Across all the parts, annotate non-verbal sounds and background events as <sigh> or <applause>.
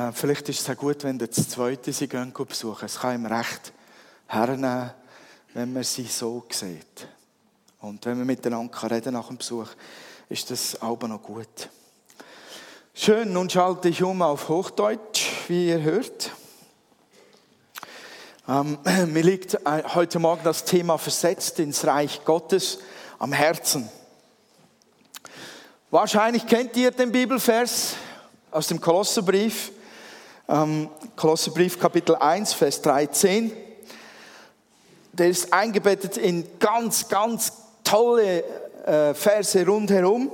Äh, vielleicht ist es auch gut, wenn der zweite sie gehen besuchen. Es kann ihm recht hernehmen, wenn man sie so sieht. Und wenn wir miteinander reden nach dem Besuch, ist das auch noch gut. Schön, nun schalte ich um auf Hochdeutsch, wie ihr hört. Ähm, <clears throat> mir liegt äh, heute Morgen das Thema versetzt ins Reich Gottes am Herzen. Wahrscheinlich kennt ihr den Bibelvers aus dem Kolosserbrief, ähm, Kolosserbrief Kapitel 1, Vers 13. Der ist eingebettet in ganz, ganz tolle äh, Verse rundherum.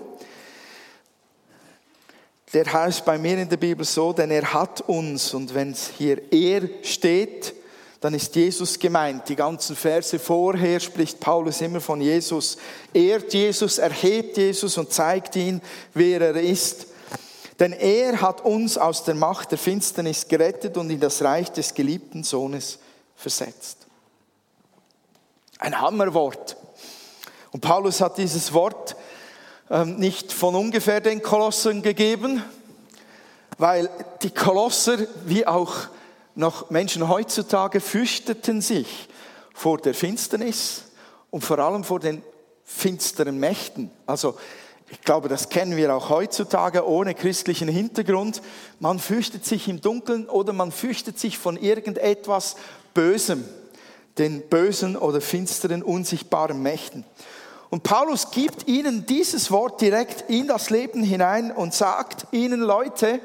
Der heißt bei mir in der Bibel so, denn er hat uns, und wenn es hier er steht, dann ist Jesus gemeint. Die ganzen Verse vorher spricht Paulus immer von Jesus. Ehrt Jesus, erhebt Jesus und zeigt ihn, wer er ist. Denn er hat uns aus der Macht der Finsternis gerettet und in das Reich des geliebten Sohnes versetzt. Ein Hammerwort. Und Paulus hat dieses Wort ähm, nicht von ungefähr den Kolossern gegeben, weil die Kolosser, wie auch noch Menschen heutzutage fürchteten sich vor der Finsternis und vor allem vor den finsteren Mächten. Also ich glaube, das kennen wir auch heutzutage ohne christlichen Hintergrund. Man fürchtet sich im Dunkeln oder man fürchtet sich von irgendetwas Bösem, den bösen oder finsteren, unsichtbaren Mächten. Und Paulus gibt ihnen dieses Wort direkt in das Leben hinein und sagt ihnen, Leute,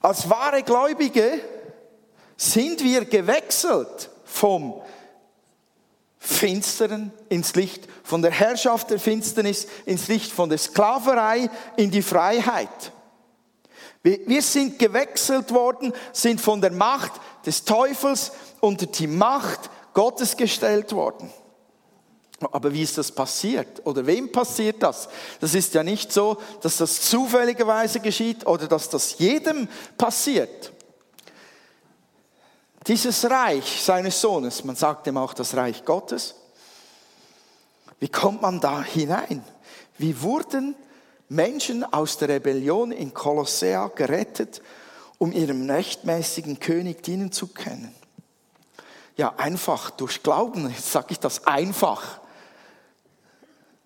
als wahre Gläubige sind wir gewechselt vom Finsteren ins Licht, von der Herrschaft der Finsternis ins Licht, von der Sklaverei in die Freiheit. Wir sind gewechselt worden, sind von der Macht des Teufels unter die Macht Gottes gestellt worden. Aber wie ist das passiert? Oder wem passiert das? Das ist ja nicht so, dass das zufälligerweise geschieht oder dass das jedem passiert. Dieses Reich seines Sohnes, man sagt ihm auch das Reich Gottes, wie kommt man da hinein? Wie wurden Menschen aus der Rebellion in Kolossea gerettet, um ihrem rechtmäßigen König dienen zu können? Ja, einfach durch Glauben, jetzt sage ich das einfach.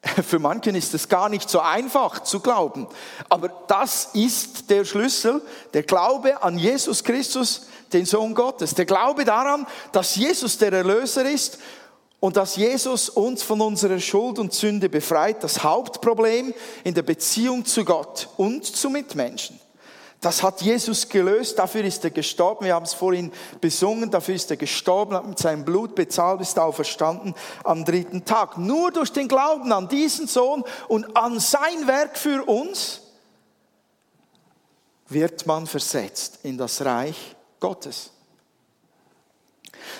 <laughs> Für manchen ist es gar nicht so einfach zu glauben. Aber das ist der Schlüssel, der Glaube an Jesus Christus, den Sohn Gottes. Der Glaube daran, dass Jesus der Erlöser ist und dass Jesus uns von unserer Schuld und Sünde befreit. Das Hauptproblem in der Beziehung zu Gott und zu Mitmenschen. Das hat Jesus gelöst, dafür ist er gestorben. Wir haben es vorhin besungen, dafür ist er gestorben, hat mit seinem Blut bezahlt, ist auferstanden am dritten Tag. Nur durch den Glauben an diesen Sohn und an sein Werk für uns wird man versetzt in das Reich Gottes.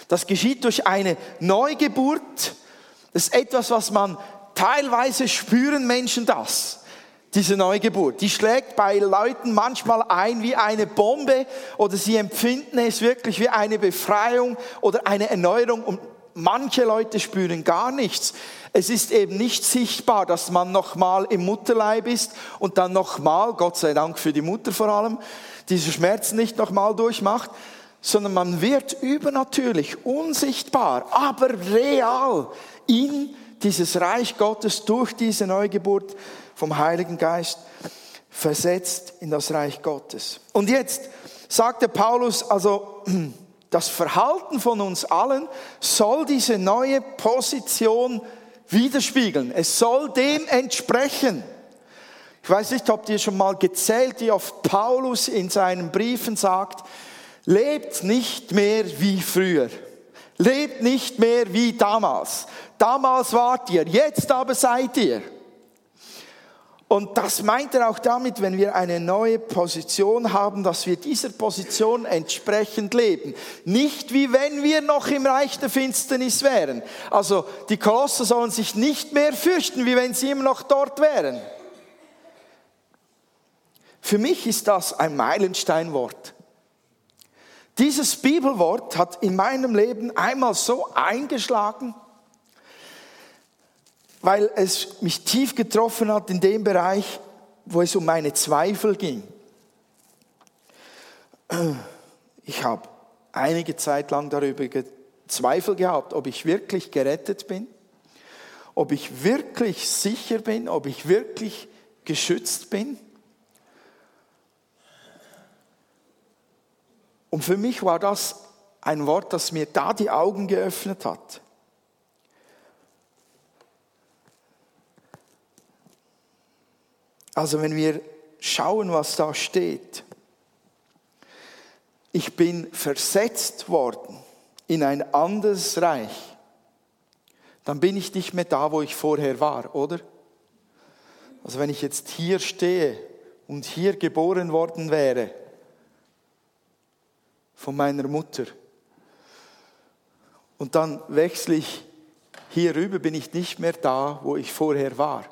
Das geschieht durch eine Neugeburt. Das ist etwas, was man teilweise spüren Menschen das diese Neugeburt. Die schlägt bei Leuten manchmal ein wie eine Bombe oder sie empfinden es wirklich wie eine Befreiung oder eine Erneuerung und manche Leute spüren gar nichts. Es ist eben nicht sichtbar, dass man nochmal im Mutterleib ist und dann nochmal, Gott sei Dank für die Mutter vor allem, diese Schmerzen nicht nochmal durchmacht, sondern man wird übernatürlich, unsichtbar, aber real in dieses Reich Gottes durch diese Neugeburt vom Heiligen Geist versetzt in das Reich Gottes. Und jetzt sagte Paulus, also <clears throat> das Verhalten von uns allen soll diese neue Position widerspiegeln. Es soll dem entsprechen. Ich weiß nicht, habt ihr schon mal gezählt, wie oft Paulus in seinen Briefen sagt, lebt nicht mehr wie früher. Lebt nicht mehr wie damals. Damals wart ihr, jetzt aber seid ihr. Und das meint er auch damit, wenn wir eine neue Position haben, dass wir dieser Position entsprechend leben. Nicht wie wenn wir noch im Reich der Finsternis wären. Also die Kolosse sollen sich nicht mehr fürchten, wie wenn sie immer noch dort wären. Für mich ist das ein Meilensteinwort. Dieses Bibelwort hat in meinem Leben einmal so eingeschlagen, weil es mich tief getroffen hat in dem Bereich, wo es um meine Zweifel ging. ich habe einige Zeit lang darüber Zweifel gehabt, ob ich wirklich gerettet bin, ob ich wirklich sicher bin, ob ich wirklich geschützt bin. Und für mich war das ein Wort, das mir da die Augen geöffnet hat. Also wenn wir schauen, was da steht, ich bin versetzt worden in ein anderes Reich, dann bin ich nicht mehr da, wo ich vorher war, oder? Also wenn ich jetzt hier stehe und hier geboren worden wäre, von meiner Mutter, und dann wechsle ich hier rüber, bin ich nicht mehr da, wo ich vorher war.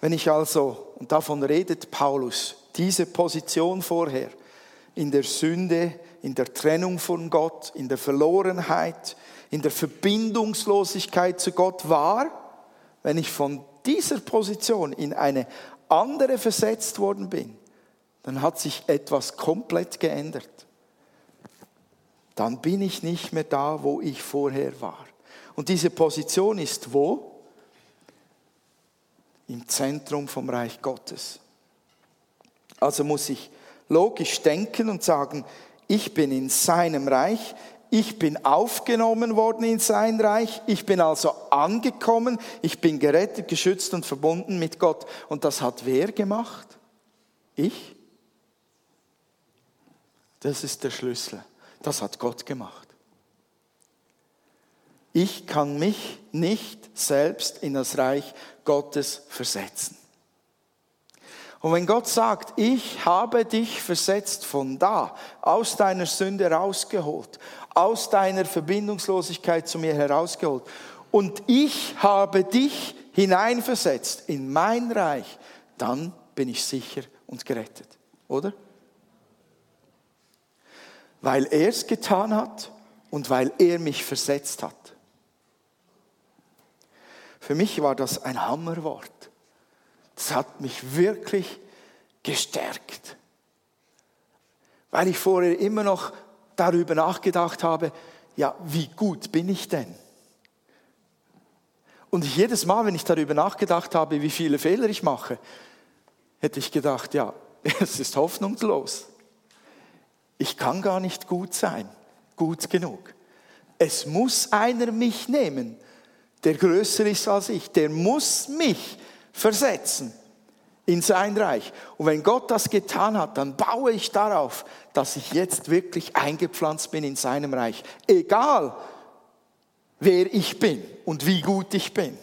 Wenn ich also, und davon redet Paulus, diese Position vorher in der Sünde, in der Trennung von Gott, in der Verlorenheit, in der Verbindungslosigkeit zu Gott war, wenn ich von dieser Position in eine andere versetzt worden bin, dann hat sich etwas komplett geändert. Dann bin ich nicht mehr da, wo ich vorher war. Und diese Position ist wo? Im Zentrum vom Reich Gottes. Also muss ich logisch denken und sagen, ich bin in seinem Reich, ich bin aufgenommen worden in sein Reich, ich bin also angekommen, ich bin gerettet, geschützt und verbunden mit Gott. Und das hat wer gemacht? Ich? Das ist der Schlüssel. Das hat Gott gemacht. Ich kann mich nicht selbst in das Reich Gottes versetzen. Und wenn Gott sagt, ich habe dich versetzt von da, aus deiner Sünde rausgeholt, aus deiner Verbindungslosigkeit zu mir herausgeholt, und ich habe dich hineinversetzt in mein Reich, dann bin ich sicher und gerettet, oder? Weil er es getan hat und weil er mich versetzt hat. Für mich war das ein Hammerwort. Das hat mich wirklich gestärkt. Weil ich vorher immer noch darüber nachgedacht habe, ja, wie gut bin ich denn? Und jedes Mal, wenn ich darüber nachgedacht habe, wie viele Fehler ich mache, hätte ich gedacht, ja, <laughs> es ist hoffnungslos. Ich kann gar nicht gut sein, gut genug. Es muss einer mich nehmen der größer ist als ich, der muss mich versetzen in sein Reich. Und wenn Gott das getan hat, dann baue ich darauf, dass ich jetzt wirklich eingepflanzt bin in seinem Reich. Egal, wer ich bin und wie gut ich bin.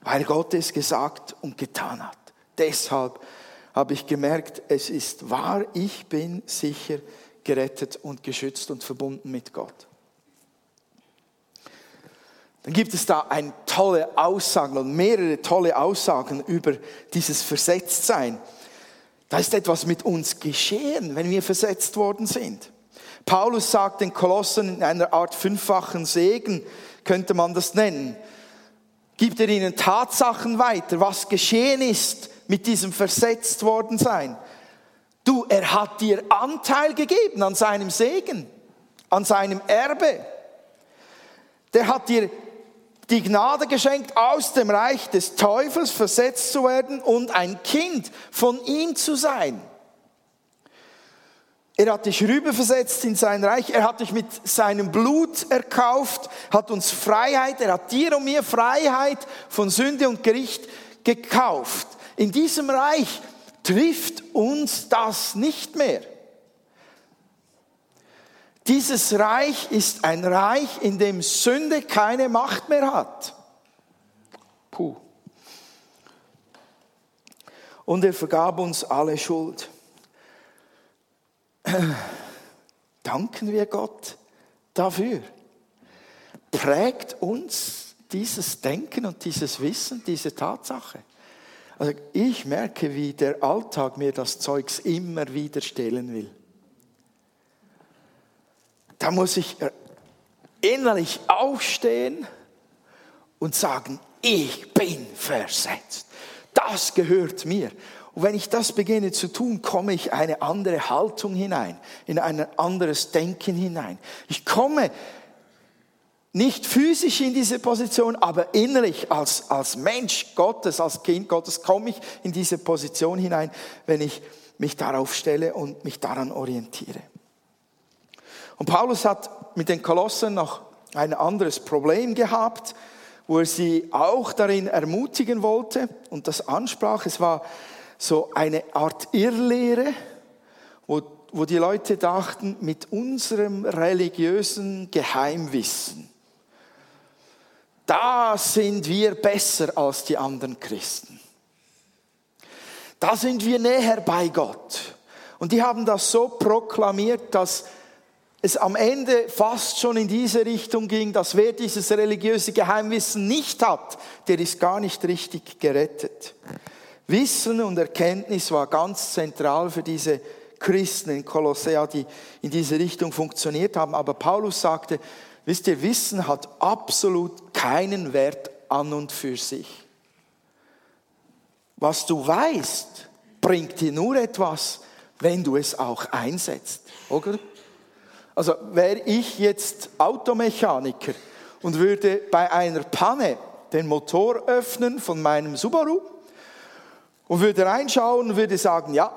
Weil Gott es gesagt und getan hat. Deshalb habe ich gemerkt, es ist wahr, ich bin sicher gerettet und geschützt und verbunden mit Gott dann gibt es da ein tolle Aussagen und mehrere tolle Aussagen über dieses Versetztsein. Da ist etwas mit uns geschehen, wenn wir versetzt worden sind. Paulus sagt den Kolossen in einer Art fünffachen Segen, könnte man das nennen. Gibt er ihnen Tatsachen weiter, was geschehen ist mit diesem versetzt worden sein. Du, er hat dir Anteil gegeben an seinem Segen, an seinem Erbe. Der hat dir die Gnade geschenkt, aus dem Reich des Teufels versetzt zu werden und ein Kind von ihm zu sein. Er hat dich rüberversetzt in sein Reich, er hat dich mit seinem Blut erkauft, hat uns Freiheit, er hat dir und mir Freiheit von Sünde und Gericht gekauft. In diesem Reich trifft uns das nicht mehr. Dieses Reich ist ein Reich, in dem Sünde keine Macht mehr hat. Puh. Und er vergab uns alle Schuld. <clears throat> Danken wir Gott dafür. Prägt uns dieses Denken und dieses Wissen, diese Tatsache. Also ich merke, wie der Alltag mir das Zeugs immer wieder stehlen will. Da muss ich innerlich aufstehen und sagen, ich bin versetzt. das gehört mir. Und wenn ich das beginne zu tun, komme ich eine andere Haltung hinein, in ein anderes Denken hinein. Ich komme nicht physisch in diese Position, aber innerlich als, als Mensch Gottes, als Kind Gottes komme ich in diese Position hinein, wenn ich mich darauf stelle und mich daran orientiere. Und Paulus hat mit den Kolossen noch ein anderes Problem gehabt, wo er sie auch darin ermutigen wollte und das ansprach. Es war so eine Art Irrlehre, wo, wo die Leute dachten, mit unserem religiösen Geheimwissen, da sind wir besser als die anderen Christen. Da sind wir näher bei Gott. Und die haben das so proklamiert, dass es am Ende fast schon in diese Richtung ging, dass wer dieses religiöse Geheimwissen nicht hat, der ist gar nicht richtig gerettet. Wissen und Erkenntnis war ganz zentral für diese Christen in Kolossea, die in diese Richtung funktioniert haben. Aber Paulus sagte, wisst ihr, Wissen hat absolut keinen Wert an und für sich. Was du weißt, bringt dir nur etwas, wenn du es auch einsetzt, oder? Also wäre ich jetzt Automechaniker und würde bei einer Panne den Motor öffnen von meinem Subaru und würde reinschauen und würde sagen, ja,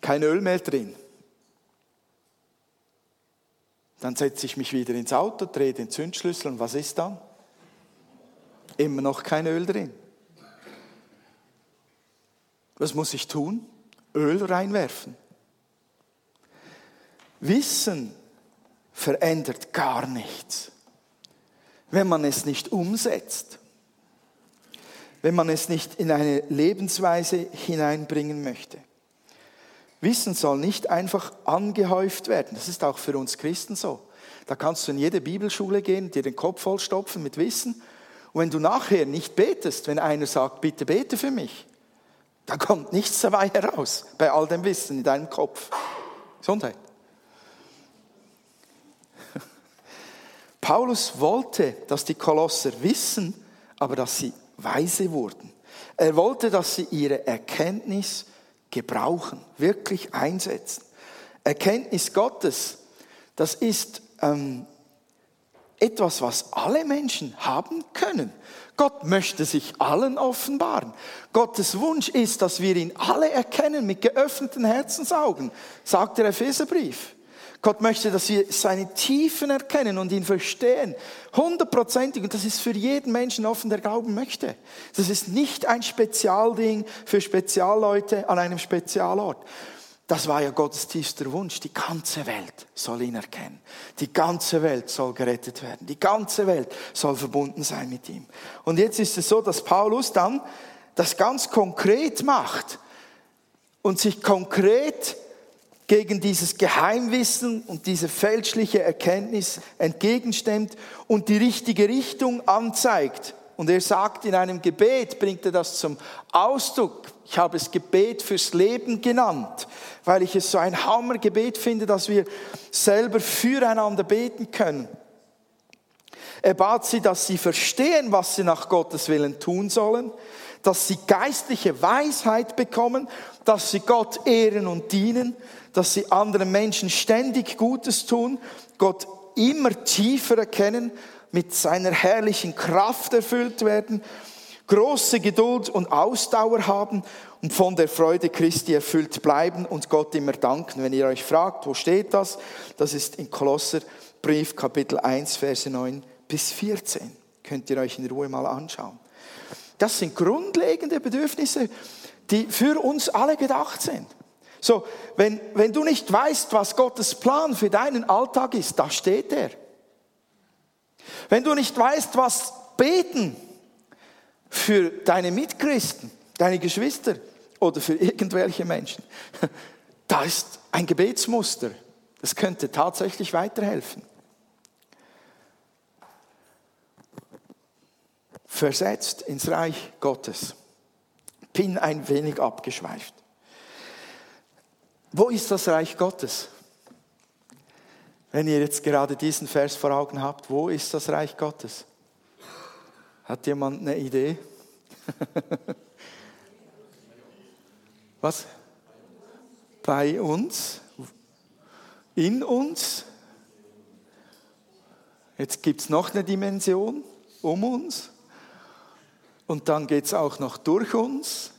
kein Öl mehr drin. Dann setze ich mich wieder ins Auto, drehe den Zündschlüssel und was ist dann? Immer noch kein Öl drin. Was muss ich tun? Öl reinwerfen. Wissen verändert gar nichts, wenn man es nicht umsetzt, wenn man es nicht in eine Lebensweise hineinbringen möchte. Wissen soll nicht einfach angehäuft werden. Das ist auch für uns Christen so. Da kannst du in jede Bibelschule gehen, dir den Kopf vollstopfen mit Wissen. Und wenn du nachher nicht betest, wenn einer sagt, bitte bete für mich, da kommt nichts dabei heraus bei all dem Wissen in deinem Kopf. Gesundheit. Paulus wollte, dass die Kolosser wissen, aber dass sie weise wurden. Er wollte, dass sie ihre Erkenntnis gebrauchen, wirklich einsetzen. Erkenntnis Gottes, das ist ähm, etwas, was alle Menschen haben können. Gott möchte sich allen offenbaren. Gottes Wunsch ist, dass wir ihn alle erkennen mit geöffneten Herzensaugen, sagt der Epheserbrief. Gott möchte, dass wir seine Tiefen erkennen und ihn verstehen. Hundertprozentig. Und das ist für jeden Menschen offen, der glauben möchte. Das ist nicht ein Spezialding für Spezialleute an einem Spezialort. Das war ja Gottes tiefster Wunsch. Die ganze Welt soll ihn erkennen. Die ganze Welt soll gerettet werden. Die ganze Welt soll verbunden sein mit ihm. Und jetzt ist es so, dass Paulus dann das ganz konkret macht und sich konkret gegen dieses Geheimwissen und diese fälschliche Erkenntnis entgegenstemmt und die richtige Richtung anzeigt. Und er sagt in einem Gebet, bringt er das zum Ausdruck. Ich habe es Gebet fürs Leben genannt, weil ich es so ein Hammergebet finde, dass wir selber füreinander beten können. Er bat sie, dass sie verstehen, was sie nach Gottes Willen tun sollen, dass sie geistliche Weisheit bekommen, dass sie Gott ehren und dienen, dass sie anderen Menschen ständig Gutes tun, Gott immer tiefer erkennen, mit seiner herrlichen Kraft erfüllt werden, große Geduld und Ausdauer haben und von der Freude Christi erfüllt bleiben und Gott immer danken. Wenn ihr euch fragt, wo steht das? Das ist in Kolosser Brief Kapitel 1, Verse 9 bis 14. Könnt ihr euch in Ruhe mal anschauen. Das sind grundlegende Bedürfnisse, die für uns alle gedacht sind. So, wenn, wenn du nicht weißt, was Gottes Plan für deinen Alltag ist, da steht er. Wenn du nicht weißt, was beten für deine Mitchristen, deine Geschwister oder für irgendwelche Menschen, <laughs> da ist ein Gebetsmuster. Das könnte tatsächlich weiterhelfen. Versetzt ins Reich Gottes. Bin ein wenig abgeschweift. Wo ist das Reich Gottes? Wenn ihr jetzt gerade diesen Vers vor Augen habt, wo ist das Reich Gottes? Hat jemand eine Idee? <laughs> Was? Bei uns? In uns? Jetzt gibt es noch eine Dimension um uns. Und dann geht es auch noch durch uns.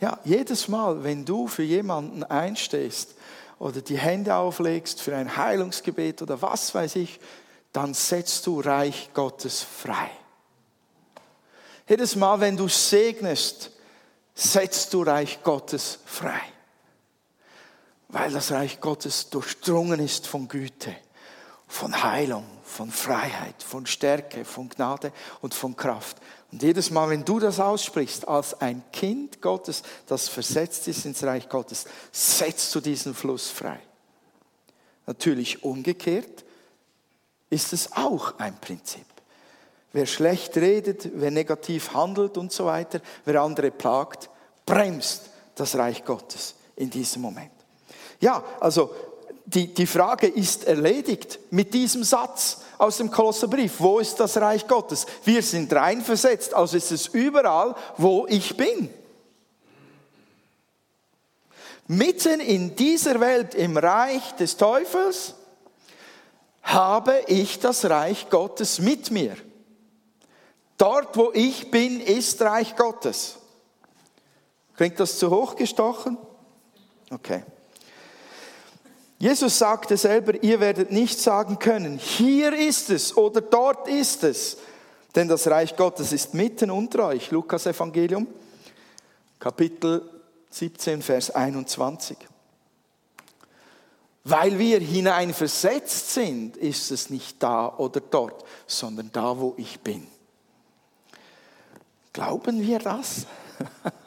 Ja, jedes Mal, wenn du für jemanden einstehst oder die Hände auflegst für ein Heilungsgebet oder was weiß ich, dann setzt du Reich Gottes frei. Jedes Mal, wenn du segnest, setzt du Reich Gottes frei. Weil das Reich Gottes durchdrungen ist von Güte, von Heilung, von Freiheit, von Stärke, von Gnade und von Kraft. Und jedes Mal, wenn du das aussprichst, als ein Kind Gottes, das versetzt ist ins Reich Gottes, setzt du diesen Fluss frei. Natürlich umgekehrt ist es auch ein Prinzip. Wer schlecht redet, wer negativ handelt und so weiter, wer andere plagt, bremst das Reich Gottes in diesem Moment. Ja, also die, die Frage ist erledigt mit diesem Satz aus dem Kolosserbrief. Wo ist das Reich Gottes? Wir sind reinversetzt, also ist es überall, wo ich bin. Mitten in dieser Welt, im Reich des Teufels, habe ich das Reich Gottes mit mir. Dort, wo ich bin, ist Reich Gottes. Klingt das zu hoch gestochen? Okay. Jesus sagte selber, ihr werdet nicht sagen können, hier ist es oder dort ist es, denn das Reich Gottes ist mitten unter euch. Lukas Evangelium, Kapitel 17, Vers 21. Weil wir hineinversetzt sind, ist es nicht da oder dort, sondern da, wo ich bin. Glauben wir das? <laughs>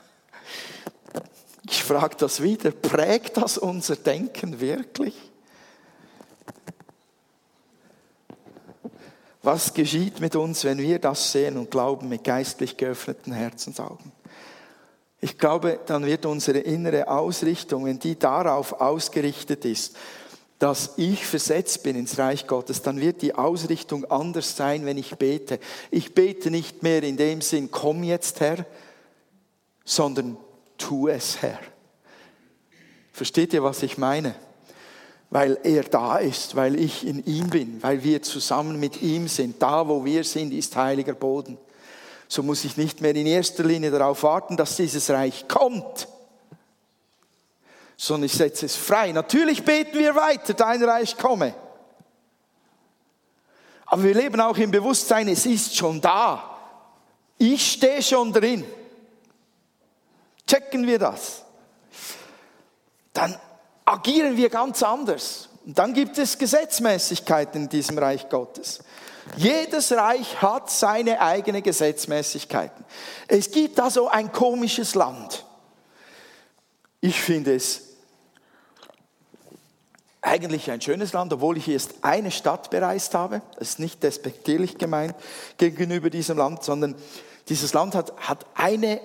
Ich frage das wieder, prägt das unser Denken wirklich? Was geschieht mit uns, wenn wir das sehen und glauben mit geistlich geöffneten Herzensaugen? Ich glaube, dann wird unsere innere Ausrichtung, wenn die darauf ausgerichtet ist, dass ich versetzt bin ins Reich Gottes, dann wird die Ausrichtung anders sein, wenn ich bete. Ich bete nicht mehr in dem Sinn, komm jetzt Herr, sondern tu es Herr. Versteht ihr, was ich meine? Weil er da ist, weil ich in ihm bin, weil wir zusammen mit ihm sind. Da, wo wir sind, ist heiliger Boden. So muss ich nicht mehr in erster Linie darauf warten, dass dieses Reich kommt, sondern ich setze es frei. Natürlich beten wir weiter, dein Reich komme. Aber wir leben auch im Bewusstsein, es ist schon da. Ich stehe schon drin. Checken wir das. Dann agieren wir ganz anders. Und dann gibt es Gesetzmäßigkeiten in diesem Reich Gottes. Jedes Reich hat seine eigene Gesetzmäßigkeiten. Es gibt also ein komisches Land. Ich finde es eigentlich ein schönes Land, obwohl ich erst eine Stadt bereist habe. Das ist nicht despektierlich gemeint gegenüber diesem Land, sondern dieses Land hat, hat eine,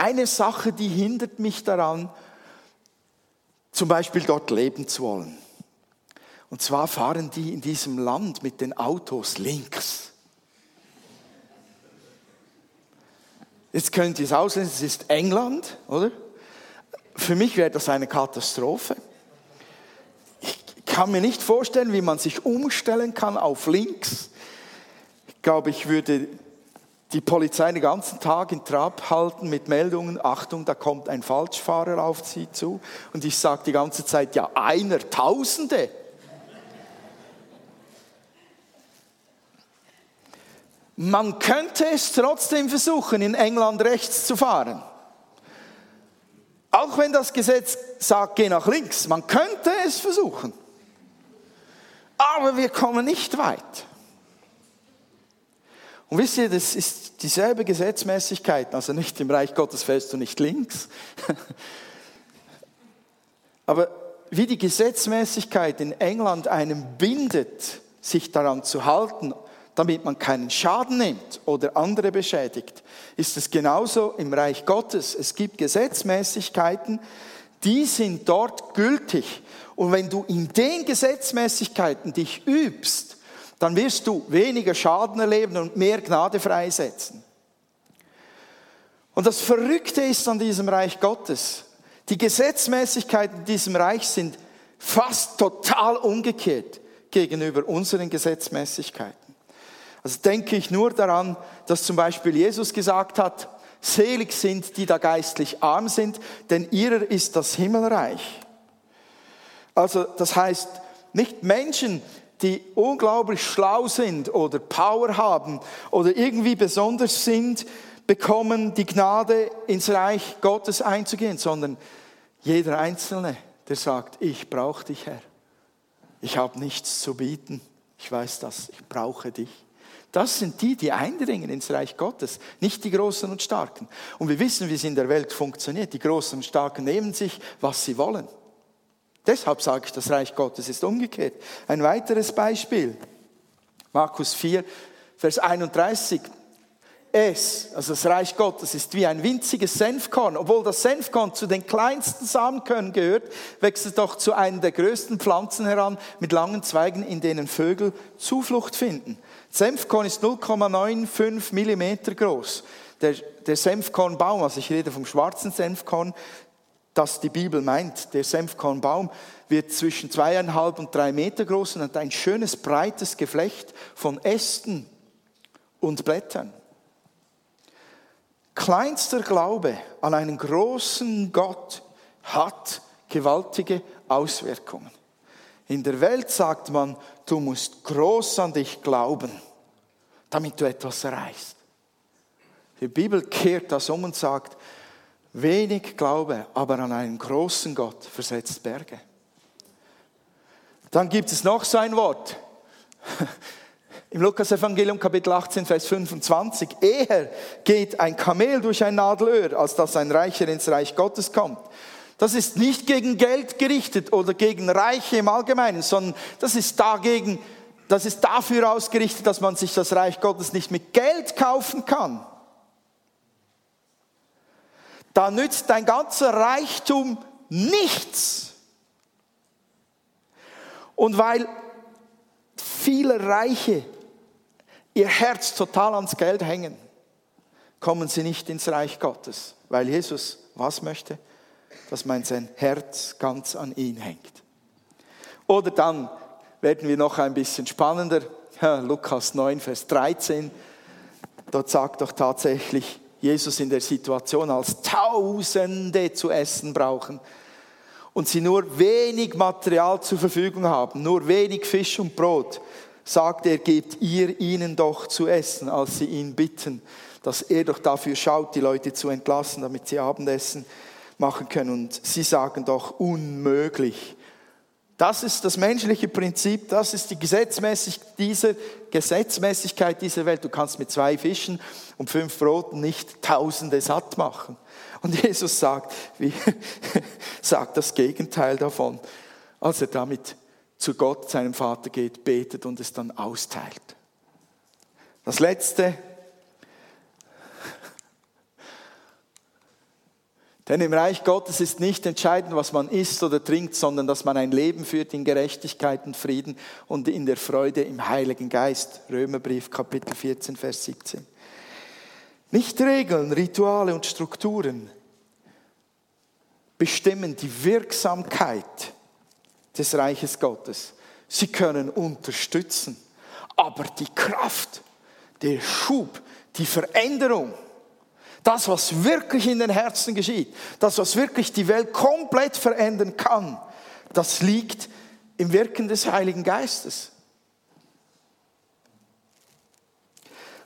eine Sache, die hindert mich daran, zum Beispiel dort leben zu wollen. Und zwar fahren die in diesem Land mit den Autos links. Jetzt könnt ihr es auslesen, es ist England, oder? Für mich wäre das eine Katastrophe kann mir nicht vorstellen, wie man sich umstellen kann auf links. Ich glaube, ich würde die Polizei den ganzen Tag in Trab halten mit Meldungen, Achtung, da kommt ein Falschfahrer auf Sie zu. Und ich sage die ganze Zeit, ja, einer, Tausende. Man könnte es trotzdem versuchen, in England rechts zu fahren. Auch wenn das Gesetz sagt, geh nach links, man könnte es versuchen aber wir kommen nicht weit. Und wisst ihr, das ist dieselbe Gesetzmäßigkeit, also nicht im Reich Gottes fällst du nicht links. <laughs> aber wie die Gesetzmäßigkeit in England einem bindet, sich daran zu halten, damit man keinen Schaden nimmt oder andere beschädigt, ist es genauso im Reich Gottes. Es gibt Gesetzmäßigkeiten, die sind dort gültig. Und wenn du in den Gesetzmäßigkeiten dich übst, dann wirst du weniger Schaden erleben und mehr Gnade freisetzen. Und das Verrückte ist an diesem Reich Gottes, die Gesetzmäßigkeiten in diesem Reich sind fast total umgekehrt gegenüber unseren Gesetzmäßigkeiten. Also denke ich nur daran, dass zum Beispiel Jesus gesagt hat, selig sind, die da geistlich arm sind, denn ihrer ist das Himmelreich. Also das heißt, nicht Menschen, die unglaublich schlau sind oder Power haben oder irgendwie besonders sind, bekommen die Gnade, ins Reich Gottes einzugehen, sondern jeder Einzelne, der sagt, ich brauche dich, Herr. Ich habe nichts zu bieten. Ich weiß das, ich brauche dich. Das sind die, die eindringen ins Reich Gottes, nicht die Großen und Starken. Und wir wissen, wie es in der Welt funktioniert. Die Großen und Starken nehmen sich, was sie wollen. Deshalb sage ich, das Reich Gottes ist umgekehrt. Ein weiteres Beispiel. Markus 4, Vers 31. Es, also das Reich Gottes, ist wie ein winziges Senfkorn. Obwohl das Senfkorn zu den kleinsten Samenkörnern gehört, wächst es doch zu einem der größten Pflanzen heran mit langen Zweigen, in denen Vögel Zuflucht finden. Senfkorn ist 0,95 Millimeter groß. Der, der Senfkornbaum, also ich rede vom schwarzen Senfkorn, das die Bibel meint. Der Senfkornbaum wird zwischen zweieinhalb und drei Meter groß und hat ein schönes breites Geflecht von Ästen und Blättern. Kleinster Glaube an einen großen Gott hat gewaltige Auswirkungen. In der Welt sagt man, du musst groß an dich glauben, damit du etwas erreichst. Die Bibel kehrt das um und sagt, wenig Glaube, aber an einen großen Gott versetzt Berge. Dann gibt es noch so ein Wort. <laughs> Im Lukas-Evangelium Kapitel 18, Vers 25. Eher geht ein Kamel durch ein Nadelöhr, als dass ein Reicher ins Reich Gottes kommt. Das ist nicht gegen Geld gerichtet oder gegen Reiche im Allgemeinen, sondern das ist dagegen, das ist dafür ausgerichtet, dass man sich das Reich Gottes nicht mit Geld kaufen kann. Da nützt dein ganzer Reichtum nichts. Und weil viele Reiche ihr Herz total ans Geld hängen, kommen sie nicht ins Reich Gottes, weil Jesus was möchte? dass mein sein Herz ganz an ihn hängt. Oder dann werden wir noch ein bisschen spannender. Lukas 9, Vers 13. Dort sagt doch tatsächlich Jesus in der Situation, als Tausende zu essen brauchen und sie nur wenig Material zur Verfügung haben, nur wenig Fisch und Brot, sagt er, gebt ihr ihnen doch zu essen, als sie ihn bitten, dass er doch dafür schaut, die Leute zu entlassen, damit sie Abendessen machen können. Und sie sagen doch unmöglich. Das ist das menschliche Prinzip, das ist die Gesetzmäßig, diese Gesetzmäßigkeit dieser Welt. Du kannst mit zwei Fischen und fünf Broten nicht Tausende satt machen. Und Jesus sagt, wie, <laughs> sagt das Gegenteil davon, als er damit zu Gott, seinem Vater geht, betet und es dann austeilt. Das letzte, Denn im Reich Gottes ist nicht entscheidend, was man isst oder trinkt, sondern dass man ein Leben führt in Gerechtigkeit und Frieden und in der Freude im Heiligen Geist. Römerbrief Kapitel 14, Vers 17. Nicht Regeln, Rituale und Strukturen bestimmen die Wirksamkeit des Reiches Gottes. Sie können unterstützen, aber die Kraft, der Schub, die Veränderung, das, was wirklich in den Herzen geschieht, das, was wirklich die Welt komplett verändern kann, das liegt im Wirken des Heiligen Geistes.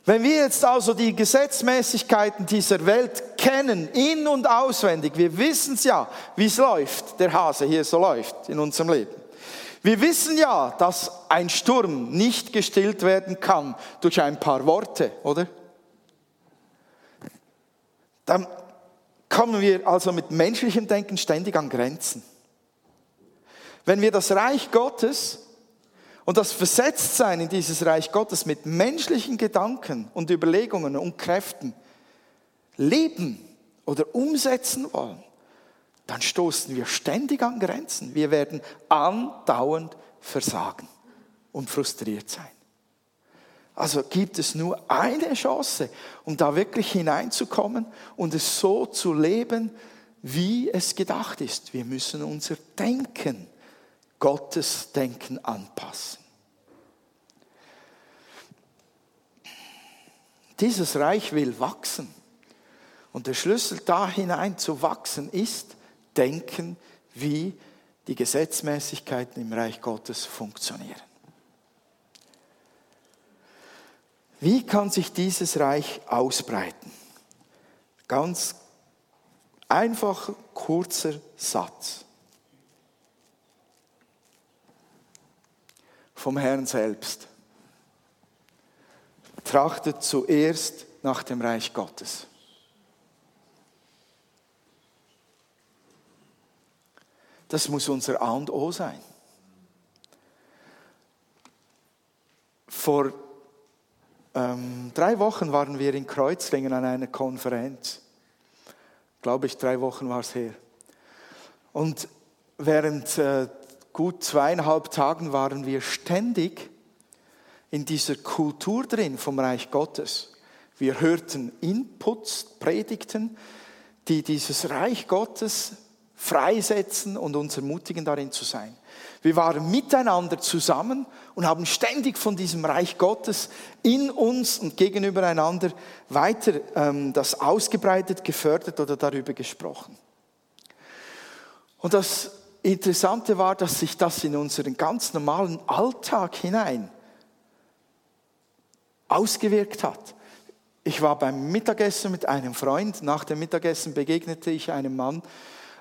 Wenn wir jetzt also die Gesetzmäßigkeiten dieser Welt kennen, in und auswendig, wir wissen es ja, wie es läuft, der Hase hier so läuft in unserem Leben. Wir wissen ja, dass ein Sturm nicht gestillt werden kann durch ein paar Worte, oder? Dann kommen wir also mit menschlichem Denken ständig an Grenzen. Wenn wir das Reich Gottes und das Versetztsein in dieses Reich Gottes mit menschlichen Gedanken und Überlegungen und Kräften leben oder umsetzen wollen, dann stoßen wir ständig an Grenzen. Wir werden andauernd versagen und frustriert sein. Also gibt es nur eine Chance, um da wirklich hineinzukommen und es so zu leben, wie es gedacht ist. Wir müssen unser Denken, Gottes Denken anpassen. Dieses Reich will wachsen. Und der Schlüssel da hinein zu wachsen ist, denken, wie die Gesetzmäßigkeiten im Reich Gottes funktionieren. Wie kann sich dieses Reich ausbreiten? Ganz einfacher, kurzer Satz. Vom Herrn selbst. Trachtet zuerst nach dem Reich Gottes. Das muss unser A und O sein. Vor ähm, drei Wochen waren wir in Kreuzlingen an einer Konferenz. Glaube ich, drei Wochen war es her. Und während äh, gut zweieinhalb Tagen waren wir ständig in dieser Kultur drin vom Reich Gottes. Wir hörten Inputs, Predigten, die dieses Reich Gottes freisetzen und uns ermutigen, darin zu sein. Wir waren miteinander zusammen und haben ständig von diesem Reich Gottes in uns und gegenüber einander weiter ähm, das ausgebreitet, gefördert oder darüber gesprochen. Und das Interessante war, dass sich das in unseren ganz normalen Alltag hinein ausgewirkt hat. Ich war beim Mittagessen mit einem Freund. Nach dem Mittagessen begegnete ich einem Mann,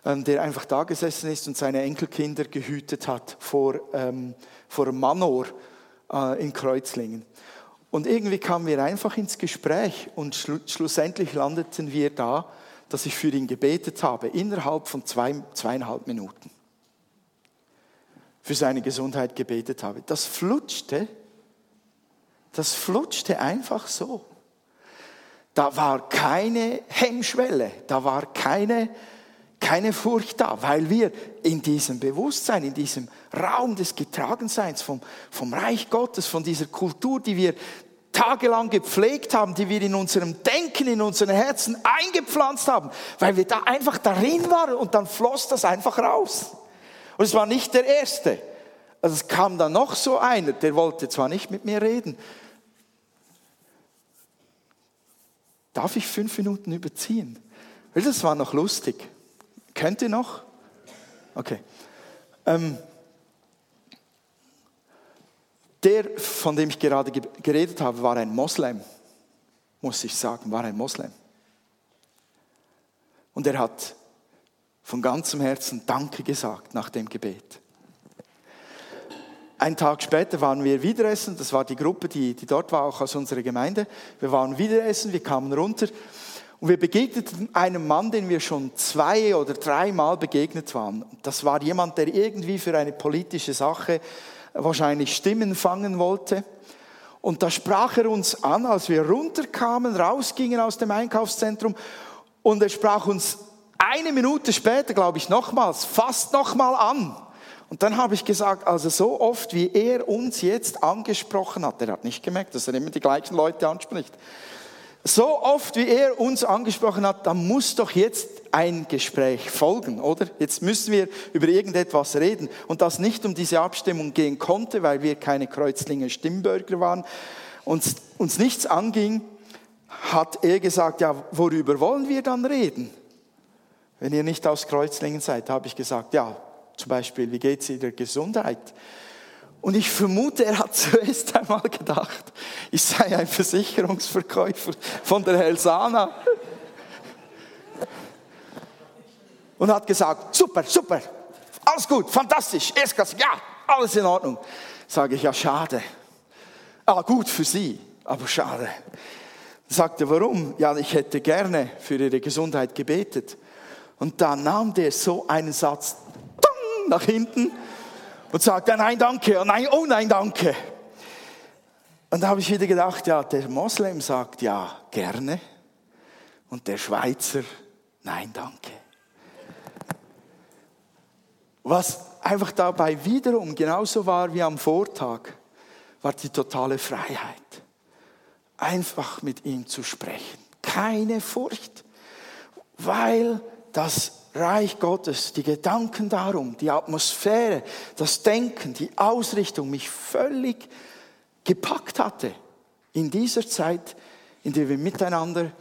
der einfach da gesessen ist und seine Enkelkinder gehütet hat vor, ähm, vor Manor äh, in Kreuzlingen. Und irgendwie kamen wir einfach ins Gespräch und schlu schlussendlich landeten wir da, dass ich für ihn gebetet habe, innerhalb von zwei, zweieinhalb Minuten. Für seine Gesundheit gebetet habe. Das flutschte, das flutschte einfach so. Da war keine Hemmschwelle, da war keine keine Furcht da, weil wir in diesem Bewusstsein, in diesem Raum des Getragenseins vom, vom Reich Gottes, von dieser Kultur, die wir tagelang gepflegt haben, die wir in unserem Denken, in unseren Herzen eingepflanzt haben, weil wir da einfach darin waren und dann floss das einfach raus. Und es war nicht der Erste. Also es kam dann noch so einer, der wollte zwar nicht mit mir reden. Darf ich fünf Minuten überziehen? Das war noch lustig. Kennt ihr noch? Okay. Ähm, der, von dem ich gerade geredet habe, war ein Moslem, muss ich sagen, war ein Moslem. Und er hat von ganzem Herzen Danke gesagt nach dem Gebet. Ein Tag später waren wir wieder essen, das war die Gruppe, die, die dort war, auch aus unserer Gemeinde. Wir waren wieder essen, wir kamen runter und wir begegneten einem Mann, den wir schon zwei oder dreimal begegnet waren. Das war jemand, der irgendwie für eine politische Sache wahrscheinlich Stimmen fangen wollte. Und da sprach er uns an, als wir runterkamen, rausgingen aus dem Einkaufszentrum. Und er sprach uns eine Minute später, glaube ich, nochmals, fast nochmal an. Und dann habe ich gesagt, also so oft, wie er uns jetzt angesprochen hat, er hat nicht gemerkt, dass er immer die gleichen Leute anspricht so oft wie er uns angesprochen hat, da muss doch jetzt ein Gespräch folgen, oder? Jetzt müssen wir über irgendetwas reden. Und das nicht um diese Abstimmung gehen konnte, weil wir keine Kreuzlinger Stimmbürger waren, uns, uns nichts anging, hat er gesagt, ja, worüber wollen wir dann reden? Wenn ihr nicht aus Kreuzlingen seid, habe ich gesagt, ja, zum Beispiel, wie geht es Ihrer Gesundheit? Und ich vermute, er hat <laughs> zuerst einmal gedacht, ich sei ein Versicherungsverkäufer von der Helsana. Und hat gesagt, super, super, alles gut, fantastisch, erstklassig, ja, alles in Ordnung. Sage ich, ja, schade. Ah, gut für Sie, aber schade. Sagte, warum? Ja, ich hätte gerne für Ihre Gesundheit gebetet. Und dann nahm der so einen Satz nach hinten und sagt, ja, nein, danke, oh nein, oh nein, danke. Und da habe ich wieder gedacht, ja, der Moslem sagt ja, gerne. Und der Schweizer, nein, danke. Was einfach dabei wiederum genauso war wie am Vortag, war die totale Freiheit. einfach mit ihm zu sprechen. Keine Furcht, weil das Reich Gottes, die Gedanken darum, die Atmosphäre, das Denken, die Ausrichtung mich völlig gepackt hatte in dieser Zeit, in der wir miteinander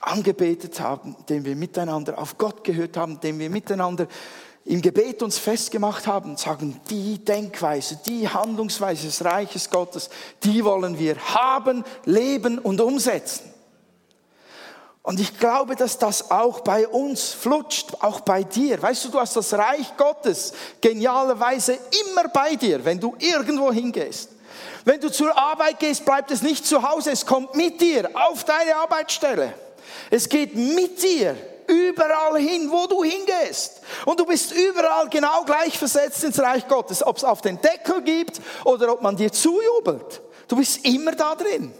angebetet haben, in der wir miteinander auf Gott gehört haben, in der wir miteinander im Gebet uns festgemacht haben und sagen, die Denkweise, die Handlungsweise des Reiches Gottes, die wollen wir haben, leben und umsetzen. Und ich glaube, dass das auch bei uns flutscht, auch bei dir. Weißt du, du hast das Reich Gottes genialerweise immer bei dir, wenn du irgendwo hingehst. Wenn du zur Arbeit gehst, bleibt es nicht zu Hause, es kommt mit dir auf deine Arbeitsstelle. Es geht mit dir überall hin, wo du hingehst. Und du bist überall genau gleich versetzt ins Reich Gottes, ob es auf den Deckel gibt oder ob man dir zujubelt. Du bist immer da drin.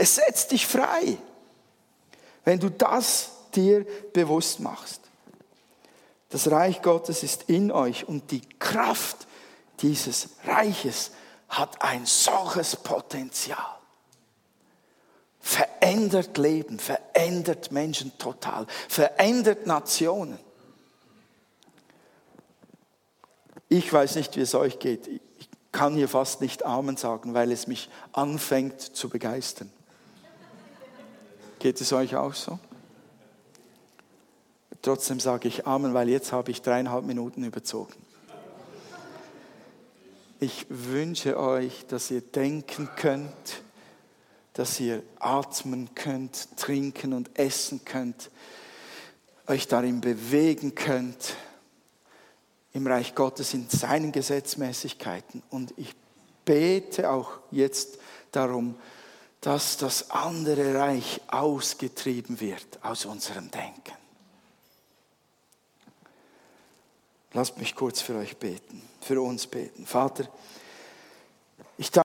Es setzt dich frei, wenn du das dir bewusst machst. Das Reich Gottes ist in euch und die Kraft dieses Reiches hat ein solches Potenzial verändert Leben, verändert Menschen total, verändert Nationen. Ich weiß nicht, wie es euch geht. Ich kann hier fast nicht Amen sagen, weil es mich anfängt zu begeistern. Geht es euch auch so? Trotzdem sage ich Amen, weil jetzt habe ich dreieinhalb Minuten überzogen. Ich wünsche euch, dass ihr denken könnt, dass ihr atmen könnt, trinken und essen könnt, euch darin bewegen könnt, im Reich Gottes in seinen Gesetzmäßigkeiten. Und ich bete auch jetzt darum, dass das andere Reich ausgetrieben wird aus unserem Denken. Lasst mich kurz für euch beten, für uns beten. Vater, ich danke